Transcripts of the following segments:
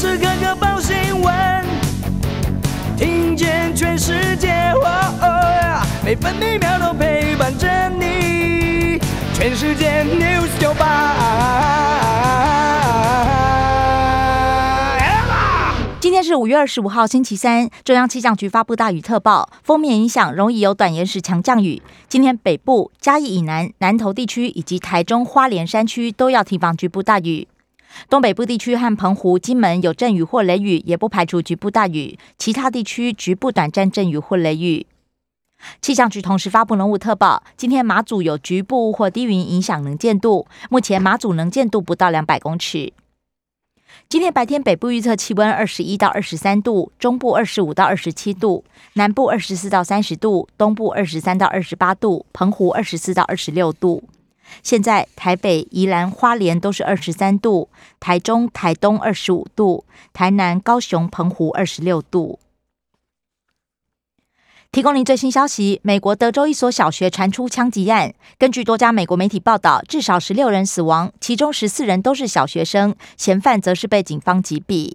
时刻刻报新闻，听见全世界，每分每秒都陪伴着你。全世界 news 九八。今天是五月二十五号，星期三。中央气象局发布大雨特报，封面影响容易有短延时强降雨。今天北部、嘉义以南、南投地区以及台中花莲山区都要提防局部大雨。东北部地区和澎湖、金门有阵雨或雷雨，也不排除局部大雨。其他地区局部短暂阵雨或雷雨。气象局同时发布浓雾特报，今天马祖有局部或低云影响能见度，目前马祖能见度不到两百公尺。今天白天北部预测气温二十一到二十三度，中部二十五到二十七度，南部二十四到三十度，东部二十三到二十八度，澎湖二十四到二十六度。现在台北、宜兰花莲都是二十三度，台中、台东二十五度，台南、高雄、澎湖二十六度。提供您最新消息：美国德州一所小学传出枪击案，根据多家美国媒体报道，至少十六人死亡，其中十四人都是小学生，嫌犯则是被警方击毙。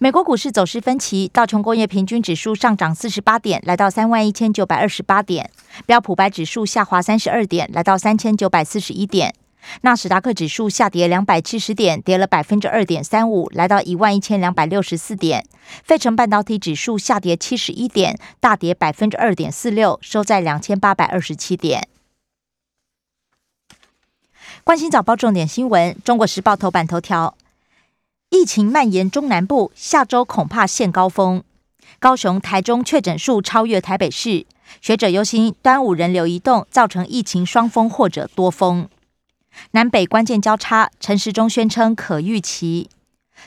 美国股市走势分歧，道琼工业平均指数上涨四十八点，来到三万一千九百二十八点；标普白指数下滑三十二点，来到三千九百四十一点；纳斯达克指数下跌两百七十点，跌了百分之二点三五，来到一万一千两百六十四点；费城半导体指数下跌七十一点，大跌百分之二点四六，收在两千八百二十七点。关心早报重点新闻，《中国时报》头版头条。疫情蔓延中南部，下周恐怕现高峰。高雄、台中确诊数超越台北市，学者忧心端午人流移动造成疫情双峰或者多峰。南北关键交叉，陈时中宣称可预期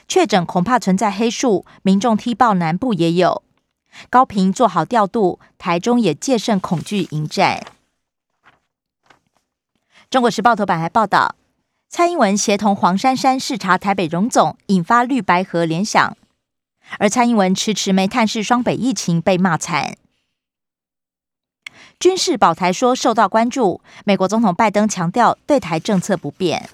确诊恐怕存在黑数，民众踢爆南部也有。高频做好调度，台中也戒慎恐惧迎战。中国时报头版还报道。蔡英文协同黄珊珊视察台北荣总，引发绿白河联想。而蔡英文迟迟没探视双北疫情，被骂惨。军事保台说受到关注，美国总统拜登强调对台政策不变。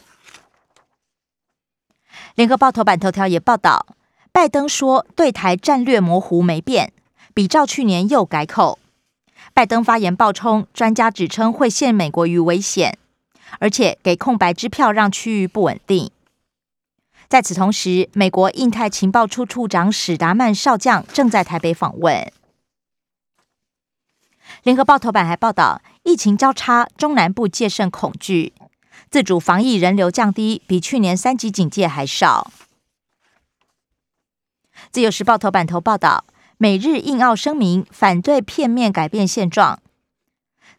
联合报头版头条也报道，拜登说对台战略模糊没变，比照去年又改口。拜登发言爆冲，专家指称会陷美国于危险。而且给空白支票，让区域不稳定。在此同时，美国印太情报处处长史达曼少将正在台北访问。联合报头版还报道，疫情交叉，中南部戒慎恐惧，自主防疫人流降低，比去年三级警戒还少。自由时报头版头报道，美日印澳声明反对片面改变现状。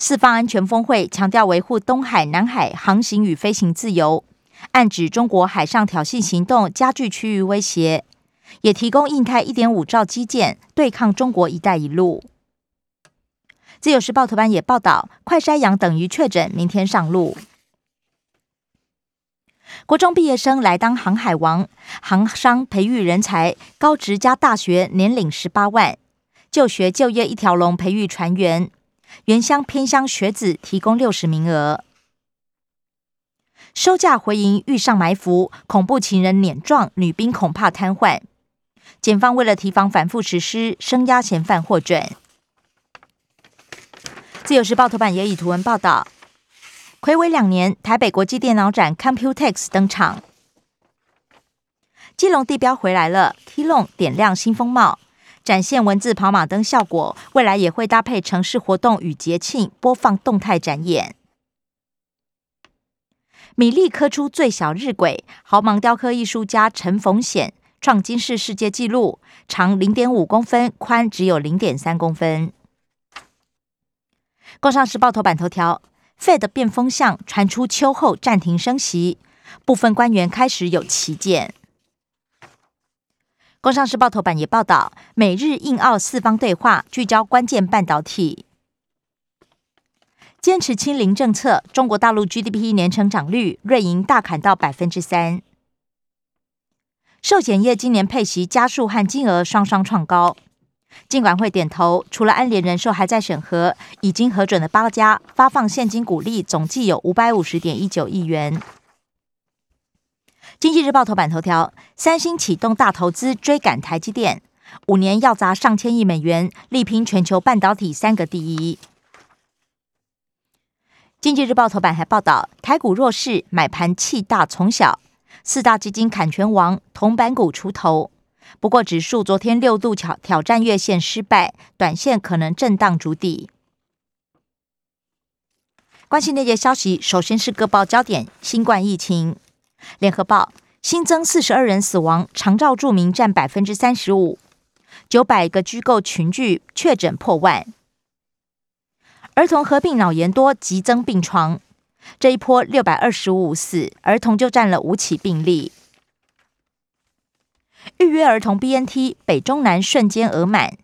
四方安全峰会强调维护东海、南海航行与飞行自由，暗指中国海上挑衅行动加剧区域威胁，也提供印太一点五兆基建对抗中国“一带一路”。自由时报头版也报道，快筛阳等于确诊，明天上路。国中毕业生来当航海王，航商培育人才，高职加大学年领十八万，就学就业一条龙培育船员。原乡偏乡学子提供六十名额，收假回营遇上埋伏，恐怖情人碾撞女兵，恐怕瘫痪。检方为了提防反复实施，声押嫌犯获准。自由时报头版也以图文报道，魁违两年，台北国际电脑展 Computex 登场，基隆地标回来了，T 龙点亮新风貌。展现文字跑马灯效果，未来也会搭配城市活动与节庆播放动态展演。米粒刻出最小日晷，豪芒雕刻艺术家陈逢显创金世世界纪录，长零点五公分，宽只有零点三公分。工商时报头版头条：Fed 变风向，传出秋后暂停升息，部分官员开始有旗舰。工商时报头版也报道，美日印澳四方对话聚焦关键半导体，坚持清零政策。中国大陆 GDP 年成长率瑞银大砍到百分之三。寿险业今年配息加速和金额双双创高，尽管会点头。除了安联人寿还在审核，已经核准的八家发放现金股利，总计有五百五十点一九亿元。经济日报头版头条：三星启动大投资追赶台积电，五年要砸上千亿美元，力拼全球半导体三个第一。经济日报头版还报道，台股弱势，买盘气大从小，四大基金砍权王，铜板股出头。不过指数昨天六度挑挑战月线失败，短线可能震荡筑底。关心那些消息，首先是各报焦点：新冠疫情。联合报新增四十二人死亡，长照住民占百分之三十五，九百个居构群聚确诊破万。儿童合并脑炎多，急增病床。这一波六百二十五死，儿童就占了五起病例。预约儿童 BNT，北中南瞬间额满。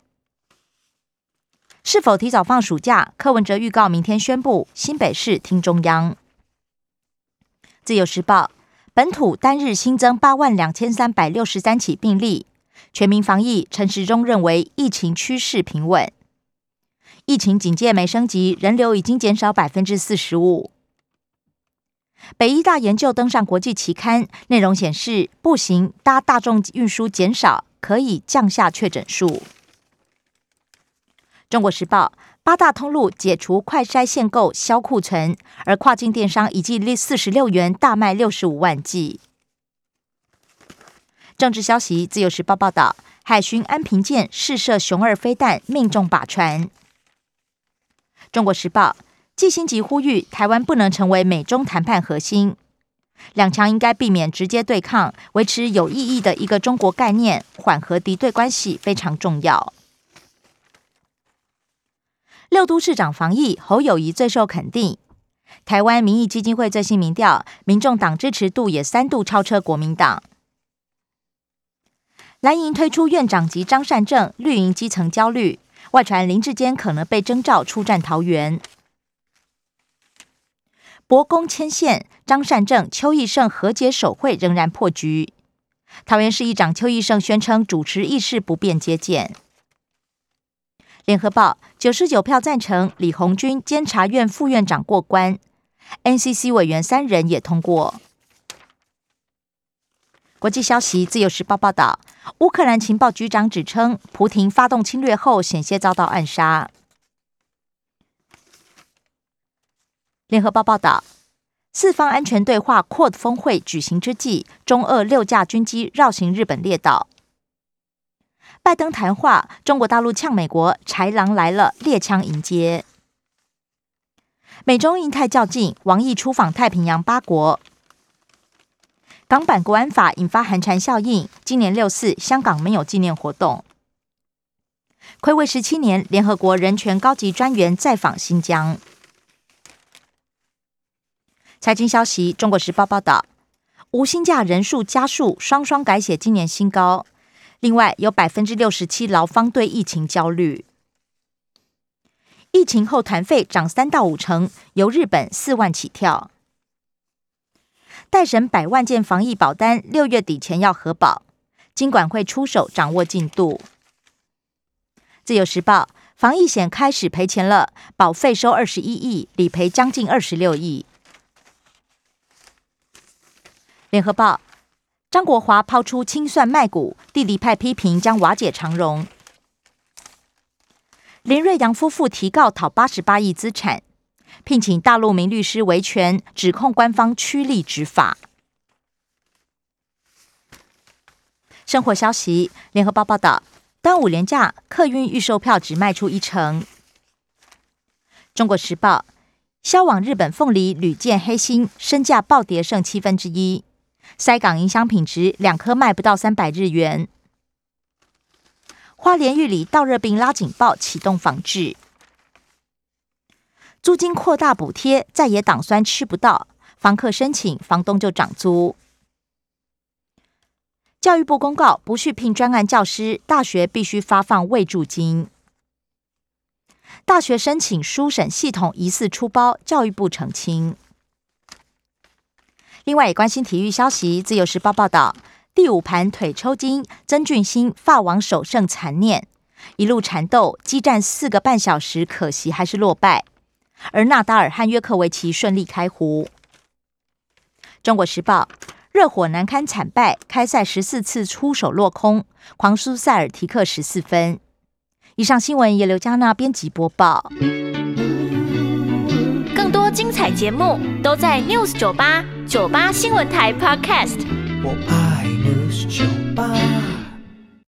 是否提早放暑假？柯文哲预告明天宣布。新北市听中央。自由时报本土单日新增八万两千三百六十三起病例，全民防疫。陈时中认为疫情趋势平稳。疫情警戒没升级，人流已经减少百分之四十五。北医大研究登上国际期刊，内容显示，步行搭大众运输减少，可以降下确诊数。中国时报八大通路解除快筛限购，销库存，而跨境电商一季四十六元大卖六十五万剂。政治消息，自由时报报道，海巡安平舰试射熊二飞弹，命中靶船。中国时报季新吉呼吁台湾不能成为美中谈判核心，两强应该避免直接对抗，维持有意义的一个中国概念，缓和敌对关系非常重要。六都市长防疫，侯友谊最受肯定。台湾民意基金会最新民调，民众党支持度也三度超车国民党。蓝营推出院长级张善政，绿营基层焦虑。外传林志坚可能被征召出战桃园，博公牵线，张善政、邱义胜和解手会仍然破局。桃园市议长邱义胜宣称主持议事不便接见。联合报九十九票赞成，李红军监察院副院长过关，NCC 委员三人也通过。国际消息，自由时报报道。乌克兰情报局长指称，普廷发动侵略后险些遭到暗杀。联合报报道，四方安全对话 q 峰会举行之际，中俄六架军机绕行日本列岛。拜登谈话，中国大陆呛美国，豺狼来了，猎枪迎接。美中印太较劲，王毅出访太平洋八国。港版国安法引发寒蝉效应，今年六四香港没有纪念活动。暌违十七年，联合国人权高级专员再访新疆。财经消息，《中国时报》报道，无薪假人数加速，双双改写今年新高。另外，有百分之六十七劳方对疫情焦虑。疫情后团费涨三到五成，由日本四万起跳。待审百万件防疫保单，六月底前要核保，金管会出手掌握进度。自由时报防疫险开始赔钱了，保费收二十一亿，理赔将近二十六亿。联合报张国华抛出清算卖股，弟弟派批评将瓦解长荣。林瑞阳夫妇提告讨八十八亿资产。聘请大陆名律师维权，指控官方趋利执法。生活消息：联合报报道，端午连假客运预售票只卖出一成。中国时报销往日本凤梨屡见黑心，身价暴跌剩七分之一。塞港影响品质，两颗卖不到三百日元。花莲玉里倒热病拉警报，启动防治。租金扩大补贴，再也挡酸吃不到，房客申请，房东就涨租。教育部公告，不续聘专案教师，大学必须发放未住金。大学申请书审系统疑似出包，教育部澄清。另外也关心体育消息，《自由时报》报道，第五盘腿抽筋，曾俊欣发王首胜残念，一路缠斗激战四个半小时，可惜还是落败。而纳达尔和约克维奇顺利开胡。《中国时报》热火难堪惨败，开赛十四次出手落空，狂输塞尔提克十四分。以上新闻由刘嘉娜编辑播报。精彩节目都在 News 酒吧。酒吧新闻台 Podcast。